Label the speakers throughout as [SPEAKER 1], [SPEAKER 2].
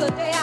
[SPEAKER 1] another day.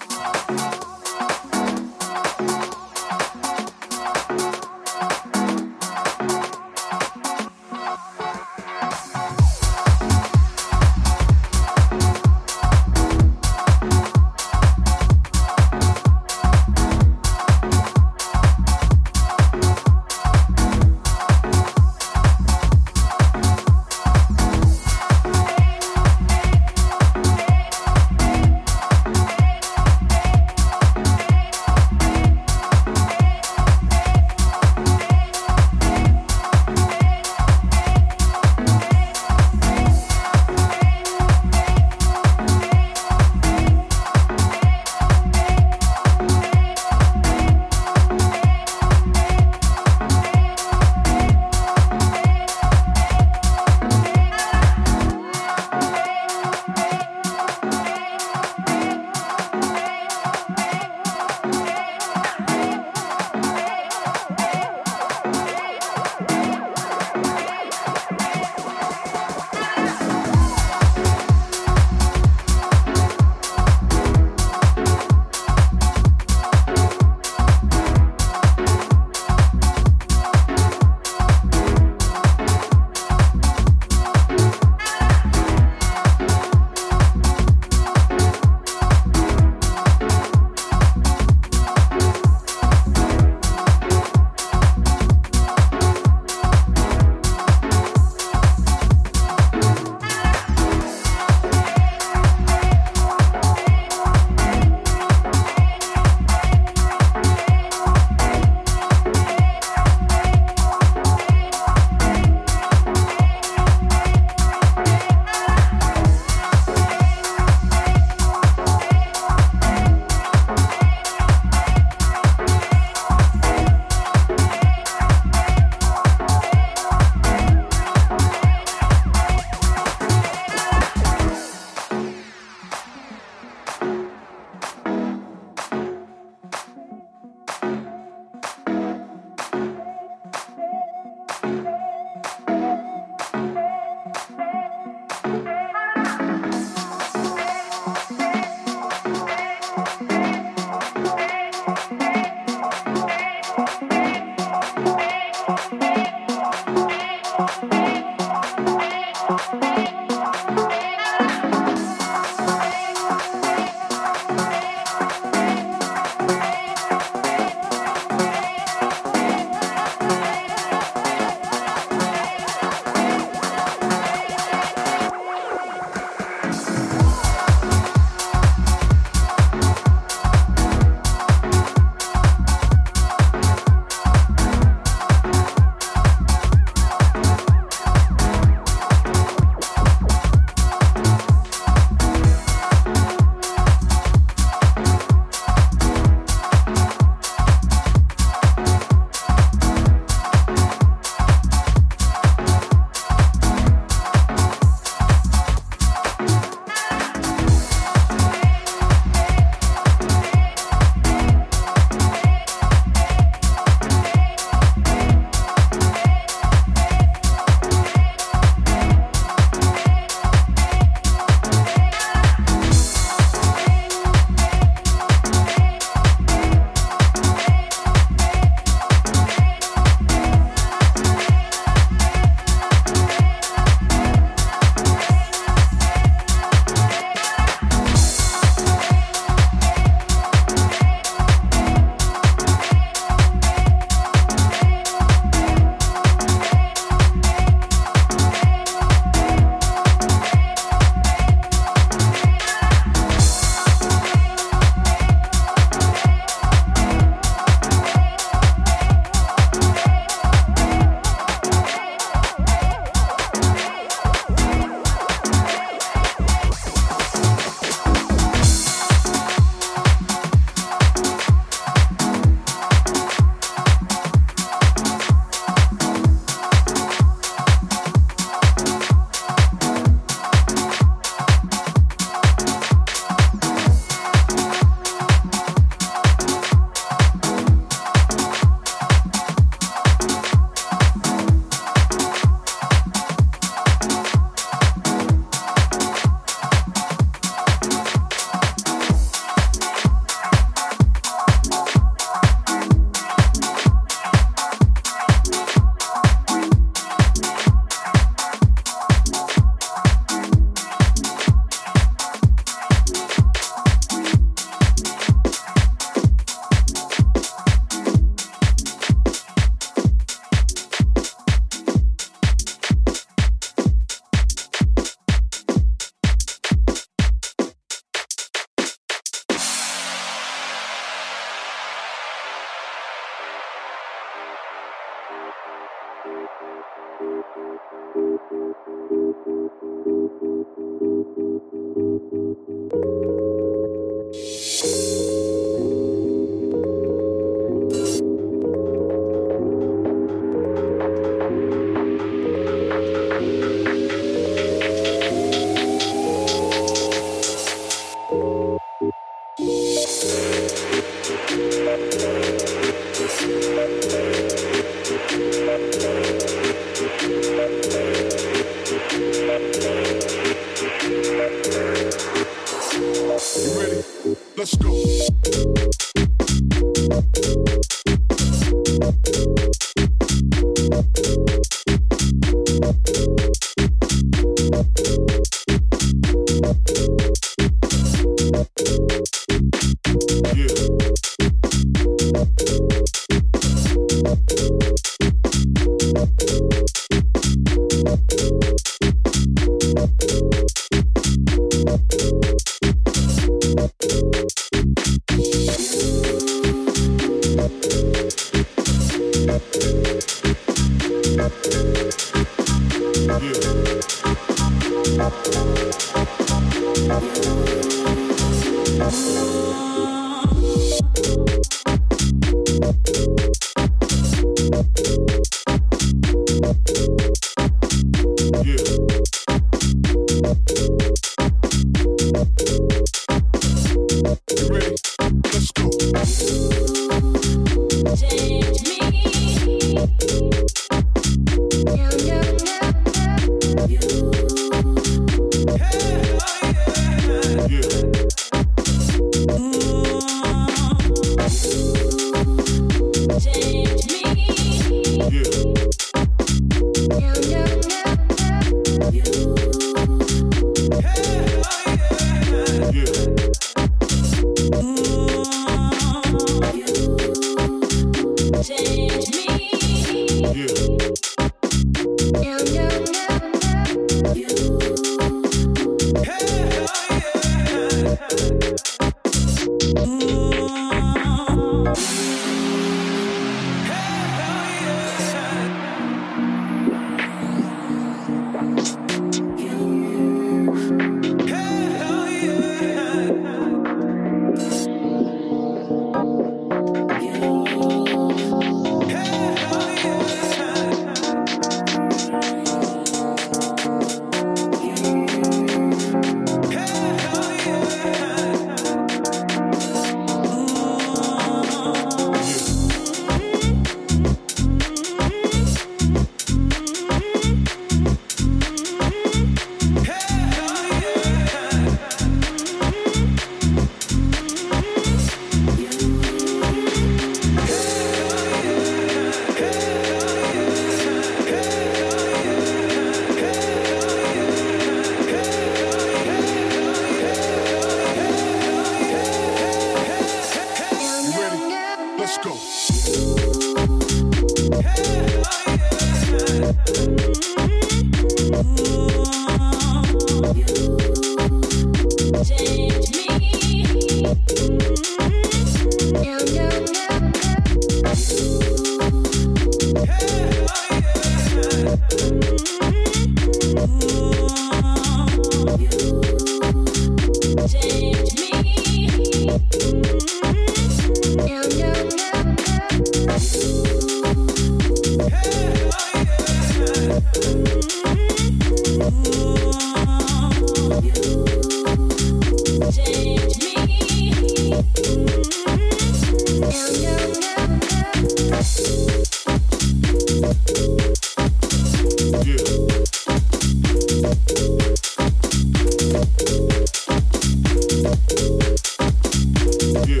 [SPEAKER 1] Yeah.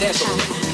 [SPEAKER 1] desperate.